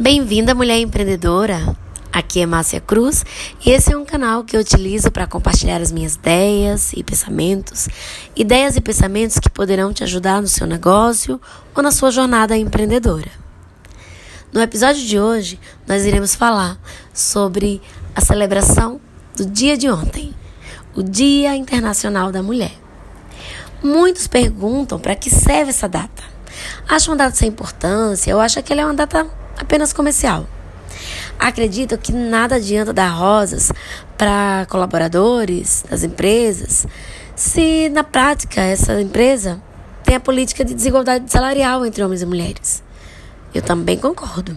Bem-vinda, mulher empreendedora! Aqui é Márcia Cruz e esse é um canal que eu utilizo para compartilhar as minhas ideias e pensamentos, ideias e pensamentos que poderão te ajudar no seu negócio ou na sua jornada empreendedora. No episódio de hoje, nós iremos falar sobre a celebração do dia de ontem, o Dia Internacional da Mulher. Muitos perguntam para que serve essa data. Acham uma data sem importância ou acham que ela é uma data apenas comercial. Acredito que nada adianta dar rosas para colaboradores das empresas se na prática essa empresa tem a política de desigualdade salarial entre homens e mulheres. Eu também concordo.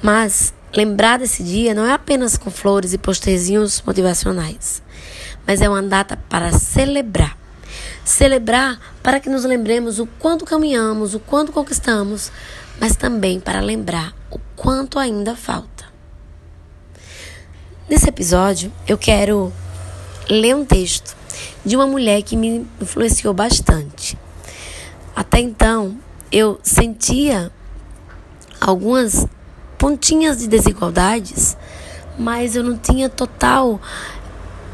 Mas lembrar desse dia não é apenas com flores e posterzinhos motivacionais, mas é uma data para celebrar. Celebrar para que nos lembremos o quanto caminhamos, o quanto conquistamos, mas também para lembrar o quanto ainda falta. Nesse episódio, eu quero ler um texto de uma mulher que me influenciou bastante. Até então, eu sentia algumas pontinhas de desigualdades, mas eu não tinha total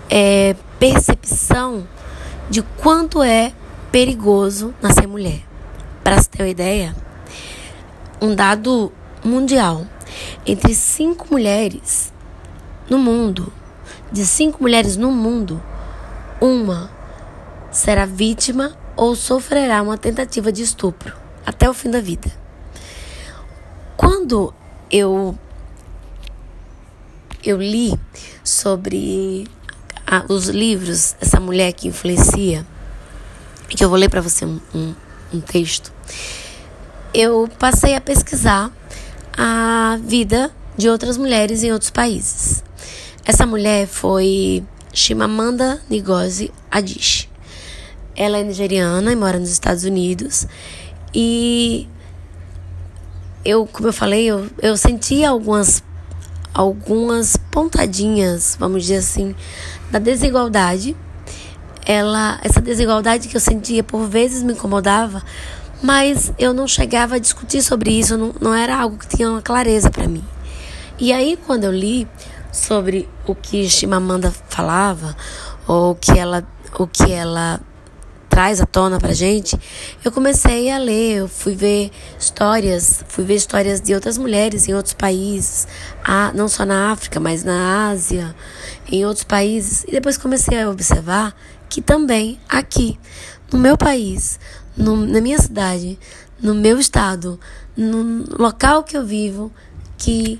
é, percepção de quanto é perigoso nascer mulher. Para se ter uma ideia, um dado mundial. Entre cinco mulheres no mundo, de cinco mulheres no mundo, uma será vítima ou sofrerá uma tentativa de estupro até o fim da vida. Quando eu eu li sobre a, os livros dessa mulher que influencia, que eu vou ler para você um, um, um texto eu passei a pesquisar a vida de outras mulheres em outros países. Essa mulher foi Chimamanda Ngozi Adichie. Ela é nigeriana e mora nos Estados Unidos. E eu, como eu falei, eu, eu senti algumas algumas pontadinhas, vamos dizer assim, da desigualdade. Ela, essa desigualdade que eu sentia por vezes me incomodava, mas eu não chegava a discutir sobre isso, não, não era algo que tinha uma clareza para mim. E aí, quando eu li sobre o que Chimamanda falava, ou o que ela, o que ela traz à tona pra gente, eu comecei a ler, eu fui ver histórias, fui ver histórias de outras mulheres em outros países, não só na África, mas na Ásia, em outros países, e depois comecei a observar que também aqui, no meu país, no, na minha cidade, no meu estado, no local que eu vivo, que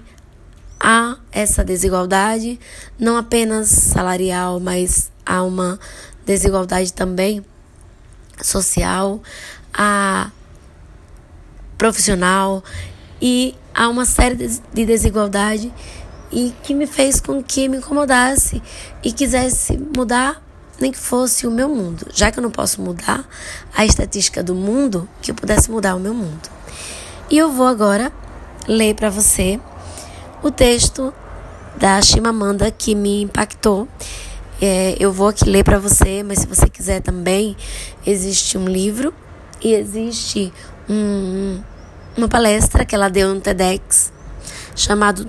há essa desigualdade, não apenas salarial, mas há uma desigualdade também social, a profissional e há uma série de desigualdade e que me fez com que me incomodasse e quisesse mudar nem que fosse o meu mundo. Já que eu não posso mudar a estatística do mundo, que eu pudesse mudar o meu mundo. E eu vou agora ler para você o texto da Chimamanda que me impactou. É, eu vou aqui ler para você, mas se você quiser também, existe um livro e existe um, uma palestra que ela deu no TEDx chamado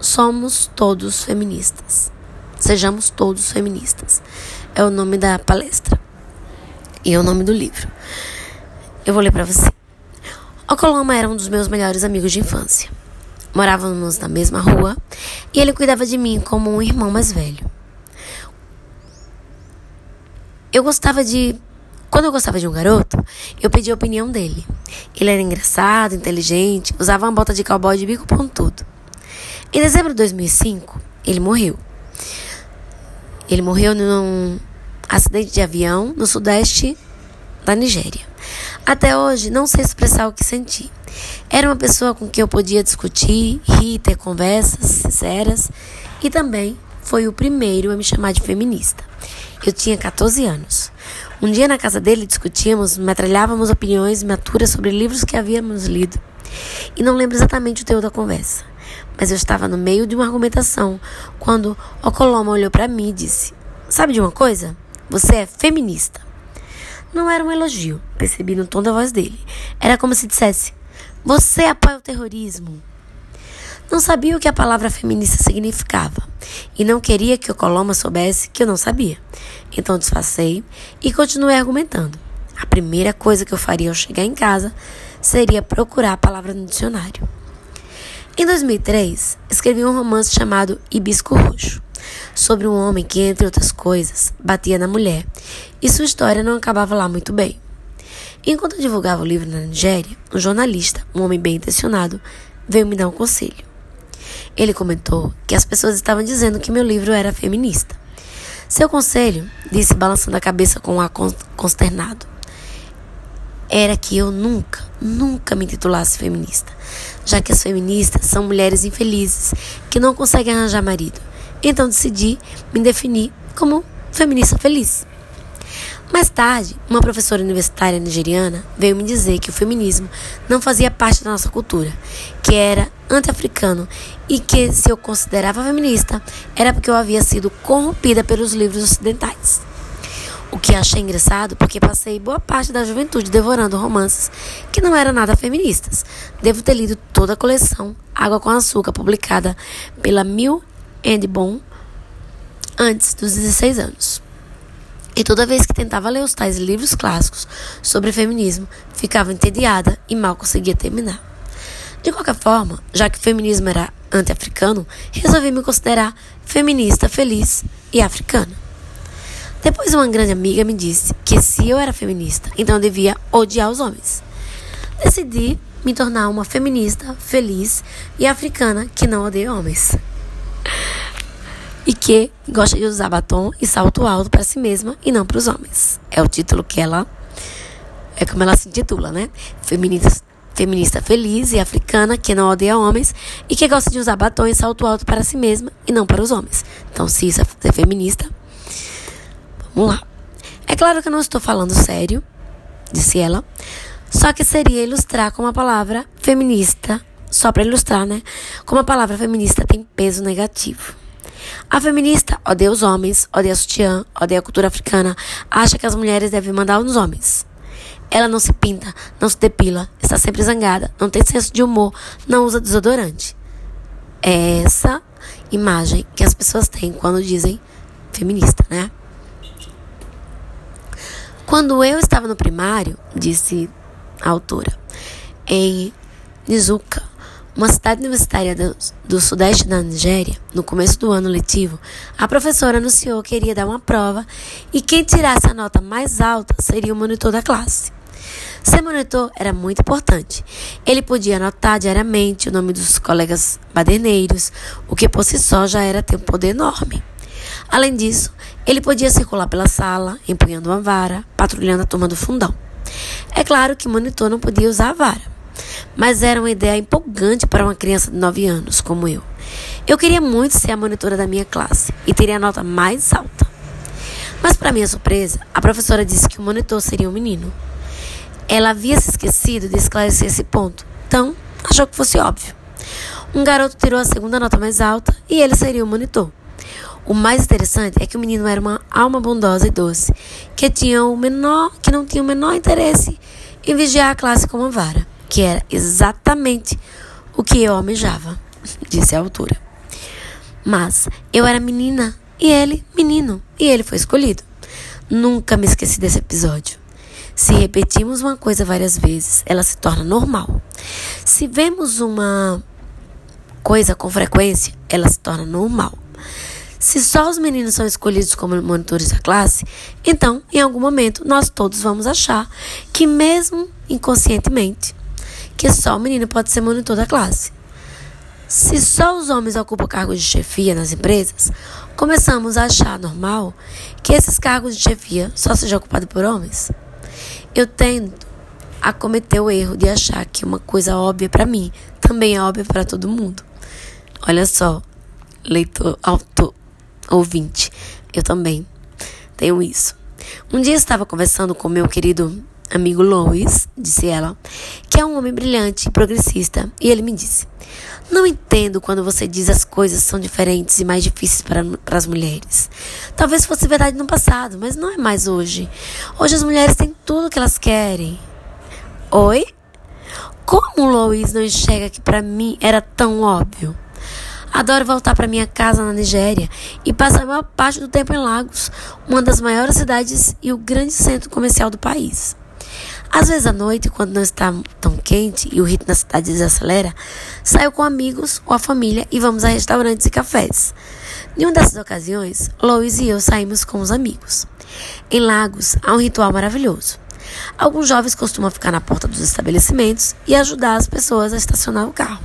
Somos Todos Feministas. Sejamos todos feministas é o nome da palestra e é o nome do livro. Eu vou ler para você. O Coloma era um dos meus melhores amigos de infância. Morávamos na mesma rua e ele cuidava de mim como um irmão mais velho. Eu gostava de. Quando eu gostava de um garoto, eu pedia a opinião dele. Ele era engraçado, inteligente, usava uma bota de cowboy de bico pontudo. Em dezembro de 2005, ele morreu. Ele morreu num acidente de avião no sudeste da Nigéria. Até hoje não sei expressar o que senti. Era uma pessoa com quem eu podia discutir, rir, ter conversas sinceras e também foi o primeiro a me chamar de feminista. Eu tinha 14 anos. Um dia na casa dele discutíamos, metralhávamos opiniões imaturas sobre livros que havíamos lido. E não lembro exatamente o teor da conversa, mas eu estava no meio de uma argumentação quando Okoloma olhou para mim e disse: Sabe de uma coisa? Você é feminista. Não era um elogio, percebi no tom da voz dele. Era como se dissesse: Você apoia o terrorismo. Não sabia o que a palavra feminista significava e não queria que o Coloma soubesse que eu não sabia. Então disfarcei e continuei argumentando. A primeira coisa que eu faria ao chegar em casa seria procurar a palavra no dicionário. Em 2003, escrevi um romance chamado Hibisco Roxo, sobre um homem que, entre outras coisas, batia na mulher, e sua história não acabava lá muito bem. Enquanto eu divulgava o livro na Nigéria, um jornalista, um homem bem intencionado, veio me dar um conselho. Ele comentou que as pessoas estavam dizendo que meu livro era feminista. Seu conselho, disse balançando a cabeça com um ar consternado, era que eu nunca, nunca me titulasse feminista, já que as feministas são mulheres infelizes que não conseguem arranjar marido. Então decidi me definir como feminista feliz. Mais tarde, uma professora universitária nigeriana veio me dizer que o feminismo não fazia parte da nossa cultura, que era anti-africano e que se eu considerava feminista era porque eu havia sido corrompida pelos livros ocidentais. O que achei engraçado porque passei boa parte da juventude devorando romances que não eram nada feministas. Devo ter lido toda a coleção Água com Açúcar, publicada pela Mill and Bon antes dos 16 anos. E toda vez que tentava ler os tais livros clássicos sobre feminismo, ficava entediada e mal conseguia terminar. De qualquer forma, já que o feminismo era anti-africano, resolvi me considerar feminista feliz e africana. Depois, uma grande amiga me disse que se eu era feminista, então eu devia odiar os homens. Decidi me tornar uma feminista feliz e africana que não odeia homens e que gosta de usar batom e salto alto para si mesma e não para os homens. É o título que ela é como ela se intitula, né? Feminista, feminista feliz e africana que não odeia homens e que gosta de usar batom e salto alto para si mesma e não para os homens. Então, se isso é feminista, vamos lá. É claro que eu não estou falando sério, disse ela. Só que seria ilustrar com a palavra feminista, só para ilustrar, né? Como a palavra feminista tem peso negativo. A feminista odeia os homens, odeia sutiã, odeia a cultura africana, acha que as mulheres devem mandar nos homens. Ela não se pinta, não se depila, está sempre zangada, não tem senso de humor, não usa desodorante. É essa imagem que as pessoas têm quando dizem feminista, né? Quando eu estava no primário, disse a autora, em Nizuka, uma cidade universitária do, do, sudeste da Nigéria, no começo do ano letivo, a professora anunciou que iria dar uma prova e quem tirasse a nota mais alta seria o monitor da classe. Ser monitor era muito importante. Ele podia anotar diariamente o nome dos colegas baderneiros, o que por si só já era ter um poder enorme. Além disso, ele podia circular pela sala, empunhando uma vara, patrulhando a turma do fundão. É claro que o monitor não podia usar a vara mas era uma ideia empolgante para uma criança de 9 anos como eu. Eu queria muito ser a monitora da minha classe e teria a nota mais alta. Mas, para minha surpresa, a professora disse que o monitor seria um menino. Ela havia se esquecido de esclarecer esse ponto, então achou que fosse óbvio. Um garoto tirou a segunda nota mais alta e ele seria o monitor. O mais interessante é que o menino era uma alma bondosa e doce, que tinha o menor, que não tinha o menor interesse em vigiar a classe com uma vara que era exatamente o que eu almejava, disse a autora. Mas eu era menina e ele menino, e ele foi escolhido. Nunca me esqueci desse episódio. Se repetimos uma coisa várias vezes, ela se torna normal. Se vemos uma coisa com frequência, ela se torna normal. Se só os meninos são escolhidos como monitores da classe, então, em algum momento, nós todos vamos achar que, mesmo inconscientemente, que só o menino pode ser monitor da classe. Se só os homens ocupam cargos de chefia nas empresas, começamos a achar normal que esses cargos de chefia só sejam ocupados por homens. Eu tendo a cometer o erro de achar que uma coisa óbvia para mim também é óbvia para todo mundo. Olha só, leitor, autor, ouvinte, eu também tenho isso. Um dia estava conversando com meu querido amigo Lois, disse ela, que é um homem brilhante e progressista, e ele me disse: Não entendo quando você diz as coisas são diferentes e mais difíceis para, para as mulheres. Talvez fosse verdade no passado, mas não é mais hoje. Hoje as mulheres têm tudo o que elas querem. Oi? Como Lois não enxerga que para mim era tão óbvio? Adoro voltar para minha casa na Nigéria e passar a maior parte do tempo em Lagos, uma das maiores cidades e o grande centro comercial do país. Às vezes à noite, quando não está tão quente e o ritmo da cidade desacelera, saio com amigos ou a família e vamos a restaurantes e cafés. Em uma dessas ocasiões, Lois e eu saímos com os amigos. Em Lagos há um ritual maravilhoso. Alguns jovens costumam ficar na porta dos estabelecimentos e ajudar as pessoas a estacionar o carro.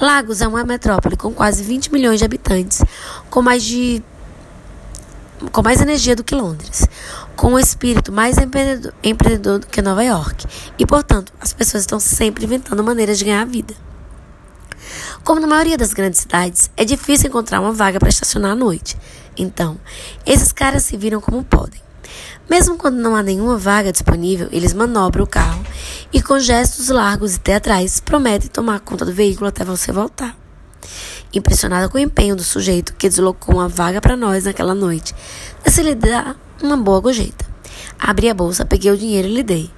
Lagos é uma metrópole com quase 20 milhões de habitantes, com mais de com mais energia do que Londres, com um espírito mais empreendedor, empreendedor do que Nova York, e portanto, as pessoas estão sempre inventando maneiras de ganhar a vida. Como na maioria das grandes cidades, é difícil encontrar uma vaga para estacionar à noite. Então, esses caras se viram como podem. Mesmo quando não há nenhuma vaga disponível, eles manobram o carro e, com gestos largos e teatrais, prometem tomar conta do veículo até você voltar. Impressionada com o empenho do sujeito que deslocou uma vaga para nós naquela noite, decidi lhe dar uma boa gorjeta. Abri a bolsa, peguei o dinheiro e lhe dei.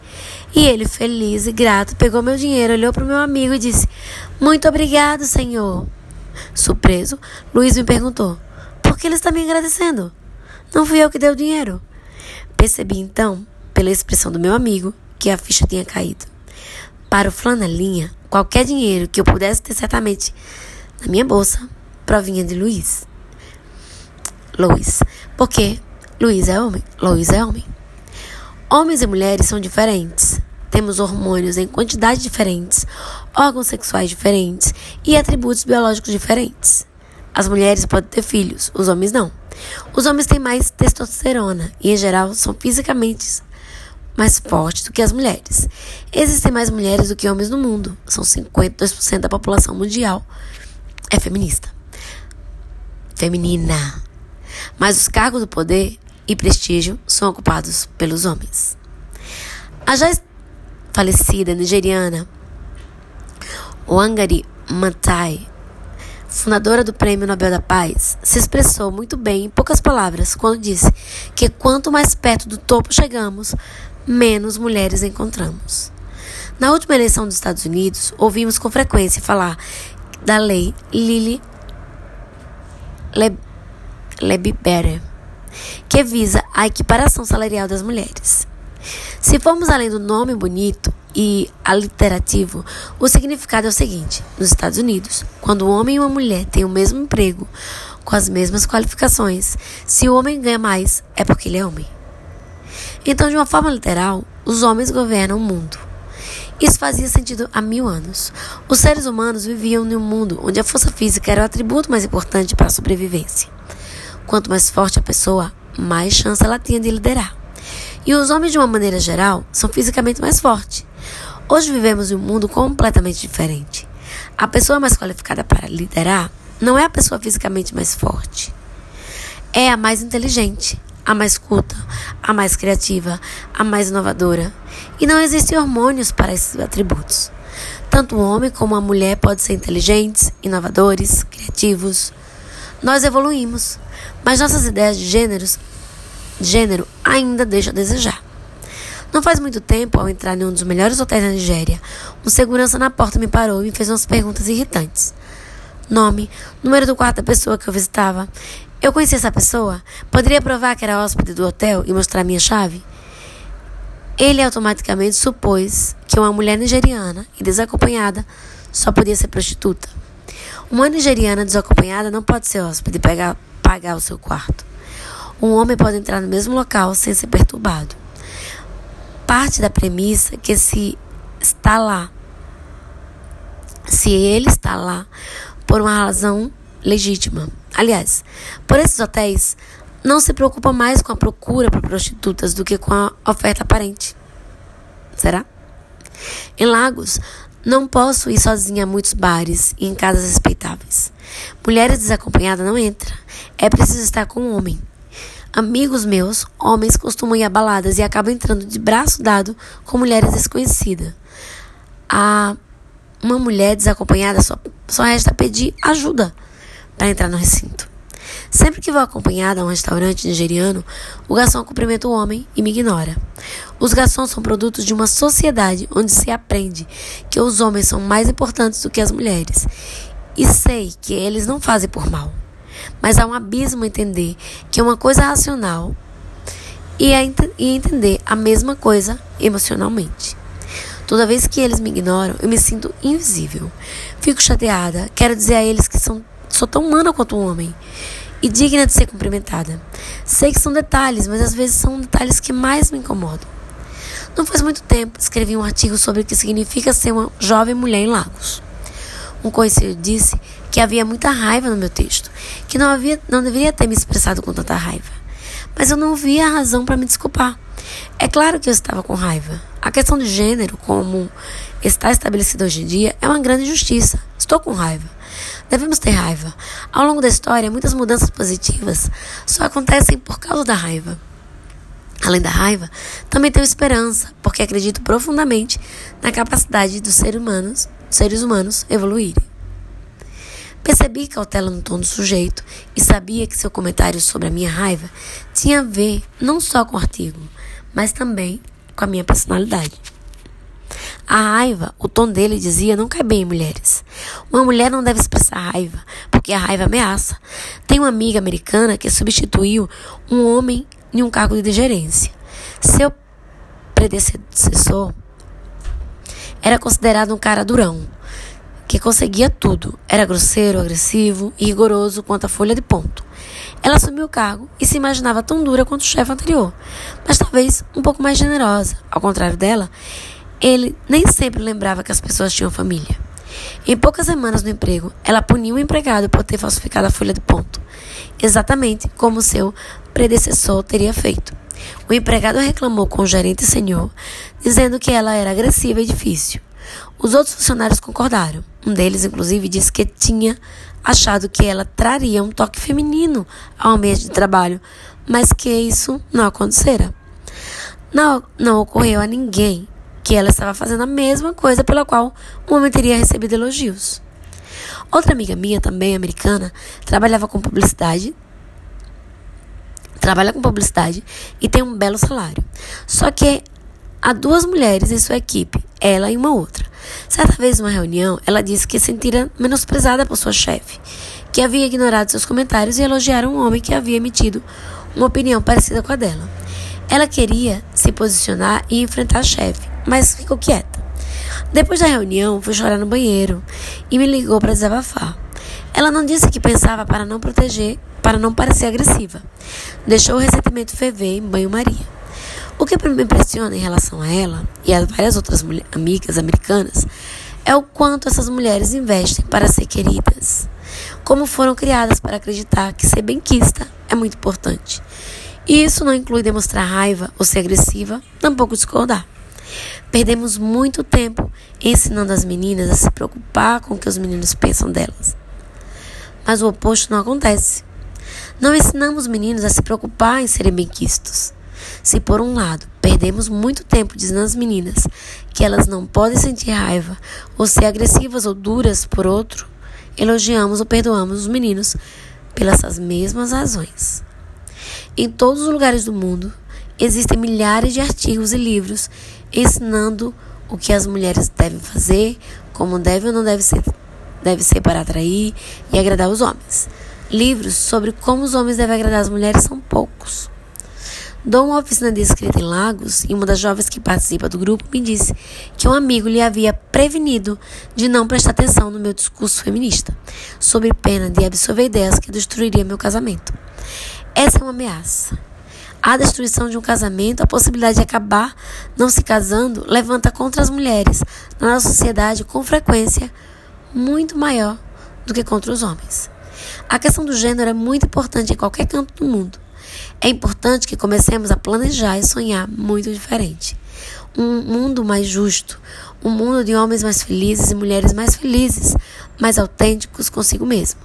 E ele, feliz e grato, pegou meu dinheiro, olhou para o meu amigo e disse: Muito obrigado, senhor. Surpreso, Luiz me perguntou: Por que ele está me agradecendo? Não fui eu que dei o dinheiro. Percebi então, pela expressão do meu amigo, que a ficha tinha caído. Para o flanelinha, qualquer dinheiro que eu pudesse ter certamente na minha bolsa provinha de Luiz. Luiz. Porque Luiz é homem. Luiz é homem. Homens e mulheres são diferentes. Temos hormônios em quantidades diferentes, órgãos sexuais diferentes e atributos biológicos diferentes. As mulheres podem ter filhos, os homens não. Os homens têm mais testosterona e, em geral, são fisicamente mais fortes do que as mulheres. Existem mais mulheres do que homens no mundo. São 52% da população mundial é feminista. Feminina. Mas os cargos do poder e prestígio são ocupados pelos homens. A já falecida nigeriana Wangari Maathai fundadora do Prêmio Nobel da Paz, se expressou muito bem em poucas palavras quando disse que quanto mais perto do topo chegamos, menos mulheres encontramos. Na última eleição dos Estados Unidos, ouvimos com frequência falar da lei Lilly Lebibere, que visa a equiparação salarial das mulheres. Se formos além do nome bonito, e aliterativo, o significado é o seguinte: nos Estados Unidos, quando um homem e uma mulher têm o mesmo emprego, com as mesmas qualificações, se o homem ganha mais, é porque ele é homem. Então, de uma forma literal, os homens governam o mundo. Isso fazia sentido há mil anos. Os seres humanos viviam em um mundo onde a força física era o atributo mais importante para a sobrevivência. Quanto mais forte a pessoa, mais chance ela tinha de liderar. E os homens, de uma maneira geral, são fisicamente mais fortes. Hoje vivemos em um mundo completamente diferente. A pessoa mais qualificada para liderar não é a pessoa fisicamente mais forte. É a mais inteligente, a mais culta, a mais criativa, a mais inovadora. E não existem hormônios para esses atributos. Tanto o homem como a mulher podem ser inteligentes, inovadores, criativos. Nós evoluímos, mas nossas ideias de gêneros, gênero ainda deixam a desejar. Não faz muito tempo, ao entrar em um dos melhores hotéis da Nigéria, um segurança na porta me parou e me fez umas perguntas irritantes. Nome, número do quarto da pessoa que eu visitava. Eu conhecia essa pessoa? Poderia provar que era hóspede do hotel e mostrar minha chave? Ele automaticamente supôs que uma mulher nigeriana e desacompanhada só podia ser prostituta. Uma nigeriana desacompanhada não pode ser hóspede e pagar o seu quarto. Um homem pode entrar no mesmo local sem ser perturbado parte da premissa que se está lá, se ele está lá por uma razão legítima. Aliás, por esses hotéis não se preocupa mais com a procura por prostitutas do que com a oferta aparente. Será? Em Lagos, não posso ir sozinha a muitos bares e em casas respeitáveis. Mulheres desacompanhadas não entram. É preciso estar com um homem. Amigos meus, homens, costumam ir a baladas e acabam entrando de braço dado com mulheres desconhecidas. A uma mulher desacompanhada só, só resta pedir ajuda para entrar no recinto. Sempre que vou acompanhada a um restaurante nigeriano, o garçom cumprimenta o homem e me ignora. Os garçons são produtos de uma sociedade onde se aprende que os homens são mais importantes do que as mulheres E sei que eles não fazem por mal. Mas há um abismo entender que é uma coisa racional e, é e entender a mesma coisa emocionalmente. Toda vez que eles me ignoram, eu me sinto invisível. Fico chateada, quero dizer a eles que são, sou tão humana quanto um homem e digna de ser cumprimentada. Sei que são detalhes, mas às vezes são detalhes que mais me incomodam. Não faz muito tempo escrevi um artigo sobre o que significa ser uma jovem mulher em Lagos. Um conhecido disse que havia muita raiva no meu texto, que não, havia, não deveria ter me expressado com tanta raiva. Mas eu não via razão para me desculpar. É claro que eu estava com raiva. A questão de gênero, como está estabelecida hoje em dia, é uma grande injustiça. Estou com raiva. Devemos ter raiva. Ao longo da história, muitas mudanças positivas só acontecem por causa da raiva. Além da raiva, também tenho esperança, porque acredito profundamente na capacidade dos seres humanos, seres humanos evoluírem. Percebi cautela no tom do sujeito e sabia que seu comentário sobre a minha raiva tinha a ver não só com o artigo, mas também com a minha personalidade. A raiva, o tom dele dizia, não cai bem em mulheres. Uma mulher não deve expressar raiva, porque a raiva ameaça. Tem uma amiga americana que substituiu um homem em um cargo de gerência. Seu predecessor era considerado um cara durão, que conseguia tudo. Era grosseiro, agressivo e rigoroso quanto a folha de ponto. Ela assumiu o cargo e se imaginava tão dura quanto o chefe anterior, mas talvez um pouco mais generosa. Ao contrário dela, ele nem sempre lembrava que as pessoas tinham família. Em poucas semanas no emprego, ela puniu o empregado por ter falsificado a folha de ponto, exatamente como seu predecessor teria feito. O empregado reclamou com o gerente senhor, dizendo que ela era agressiva e difícil. Os outros funcionários concordaram. Um deles, inclusive, disse que tinha achado que ela traria um toque feminino ao ambiente de trabalho, mas que isso não acontecera. Não, não ocorreu a ninguém que ela estava fazendo a mesma coisa pela qual o homem teria recebido elogios. Outra amiga minha, também americana, trabalhava com publicidade, trabalha com publicidade e tem um belo salário. Só que há duas mulheres em sua equipe, ela e uma outra. Certa vez, numa reunião, ela disse que se sentira menosprezada por sua chefe, que havia ignorado seus comentários e elogiaram um homem que havia emitido uma opinião parecida com a dela. Ela queria se posicionar e enfrentar a chefe, mas ficou quieta. Depois da reunião, foi chorar no banheiro e me ligou para desabafar. Ela não disse que pensava para não proteger, para não parecer agressiva. Deixou o ressentimento ferver em banho-maria. O que me impressiona em relação a ela e a várias outras amigas americanas é o quanto essas mulheres investem para ser queridas. Como foram criadas para acreditar que ser benquista é muito importante. E isso não inclui demonstrar raiva ou ser agressiva, tampouco discordar. Perdemos muito tempo ensinando as meninas a se preocupar com o que os meninos pensam delas. Mas o oposto não acontece. Não ensinamos os meninos a se preocupar em serem benquistos. Se por um lado perdemos muito tempo dizendo às meninas que elas não podem sentir raiva ou ser agressivas ou duras por outro, elogiamos ou perdoamos os meninos pelas mesmas razões. Em todos os lugares do mundo existem milhares de artigos e livros ensinando o que as mulheres devem fazer, como deve ou não deve ser, deve ser para atrair e agradar os homens. Livros sobre como os homens devem agradar as mulheres são poucos. Dou uma oficina de escrita em Lagos e uma das jovens que participa do grupo me disse que um amigo lhe havia prevenido de não prestar atenção no meu discurso feminista, sob pena de absorver ideias que destruiriam meu casamento. Essa é uma ameaça. A destruição de um casamento, a possibilidade de acabar não se casando, levanta contra as mulheres na nossa sociedade com frequência muito maior do que contra os homens. A questão do gênero é muito importante em qualquer canto do mundo. É importante que comecemos a planejar e sonhar muito diferente. Um mundo mais justo, um mundo de homens mais felizes e mulheres mais felizes, mais autênticos consigo mesmo.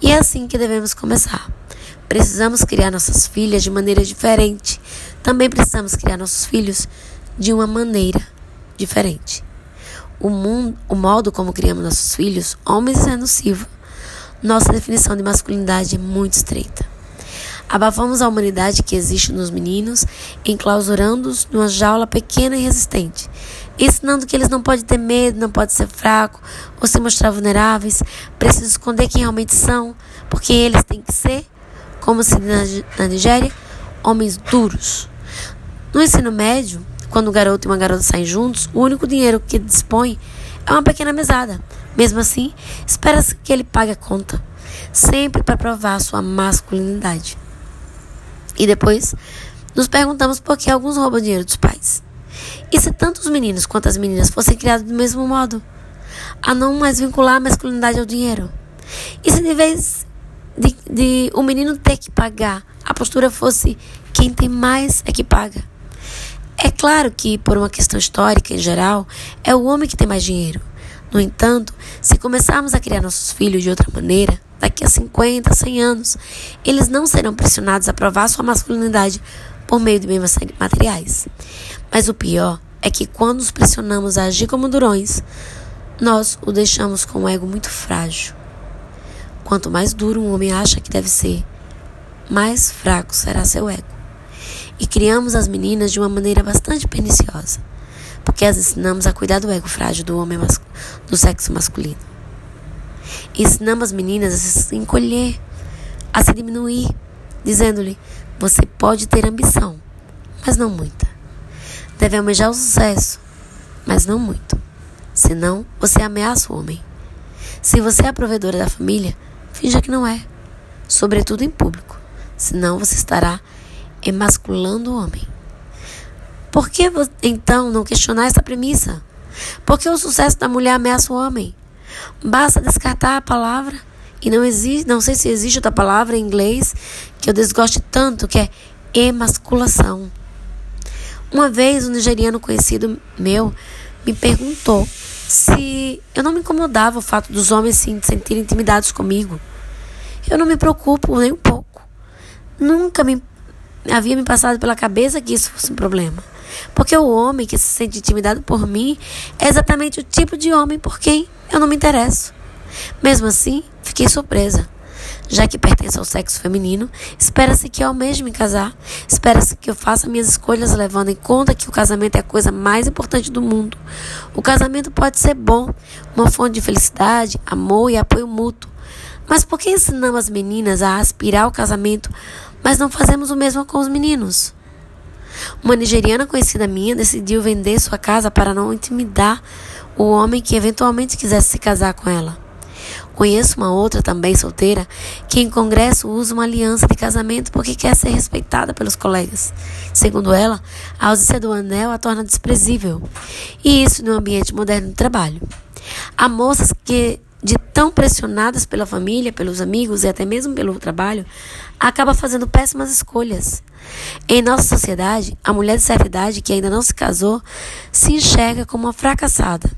E é assim que devemos começar. Precisamos criar nossas filhas de maneira diferente. Também precisamos criar nossos filhos de uma maneira diferente. O, mundo, o modo como criamos nossos filhos, homens, é nocivo. Nossa definição de masculinidade é muito estreita. Abafamos a humanidade que existe nos meninos, enclausurando-os numa jaula pequena e resistente. ensinando que eles não podem ter medo, não podem ser fracos ou se mostrar vulneráveis, precisam esconder quem realmente são, porque eles têm que ser, como se na Nigéria, homens duros. No ensino médio, quando um garoto e uma garota saem juntos, o único dinheiro que dispõe é uma pequena mesada. Mesmo assim, espera-se que ele pague a conta, sempre para provar sua masculinidade. E depois, nos perguntamos por que alguns roubam dinheiro dos pais. E se tanto os meninos quanto as meninas fossem criados do mesmo modo, a não mais vincular a masculinidade ao dinheiro? E se de vez de, de o menino ter que pagar, a postura fosse quem tem mais é que paga? É claro que, por uma questão histórica em geral, é o homem que tem mais dinheiro. No entanto, se começarmos a criar nossos filhos de outra maneira, daqui a 50, 100 anos, eles não serão pressionados a provar sua masculinidade por meio de bens materiais. Mas o pior é que quando os pressionamos a agir como durões, nós o deixamos com um ego muito frágil. Quanto mais duro um homem acha que deve ser, mais fraco será seu ego. E criamos as meninas de uma maneira bastante perniciosa, porque as ensinamos a cuidar do ego frágil do homem do sexo masculino. Ensinamos as meninas a se encolher, a se diminuir, dizendo-lhe: você pode ter ambição, mas não muita. Deve almejar o sucesso, mas não muito. Senão, você ameaça o homem. Se você é a provedora da família, finja que não é, sobretudo em público. Senão, você estará emasculando o homem. Por que então não questionar essa premissa? Por que o sucesso da mulher ameaça o homem? Basta descartar a palavra e não existe, não sei se existe outra palavra em inglês que eu desgoste tanto, que é emasculação. Uma vez um nigeriano conhecido meu me perguntou se eu não me incomodava o fato dos homens se sentirem intimidados comigo. Eu não me preocupo nem um pouco. Nunca me havia me passado pela cabeça que isso fosse um problema. Porque o homem que se sente intimidado por mim é exatamente o tipo de homem por quem eu não me interesso. Mesmo assim, fiquei surpresa. Já que pertence ao sexo feminino, espera-se que eu almeje me casar. Espera-se que eu faça minhas escolhas levando em conta que o casamento é a coisa mais importante do mundo. O casamento pode ser bom, uma fonte de felicidade, amor e apoio mútuo. Mas por que ensinamos as meninas a aspirar ao casamento, mas não fazemos o mesmo com os meninos? Uma nigeriana conhecida minha decidiu vender sua casa para não intimidar o homem que eventualmente quisesse se casar com ela. Conheço uma outra também solteira que em congresso usa uma aliança de casamento porque quer ser respeitada pelos colegas. Segundo ela, a ausência do anel a torna desprezível. E isso no ambiente moderno de trabalho. Há moças que de tão pressionadas pela família, pelos amigos e até mesmo pelo trabalho, acaba fazendo péssimas escolhas. Em nossa sociedade, a mulher de certa idade que ainda não se casou se enxerga como uma fracassada.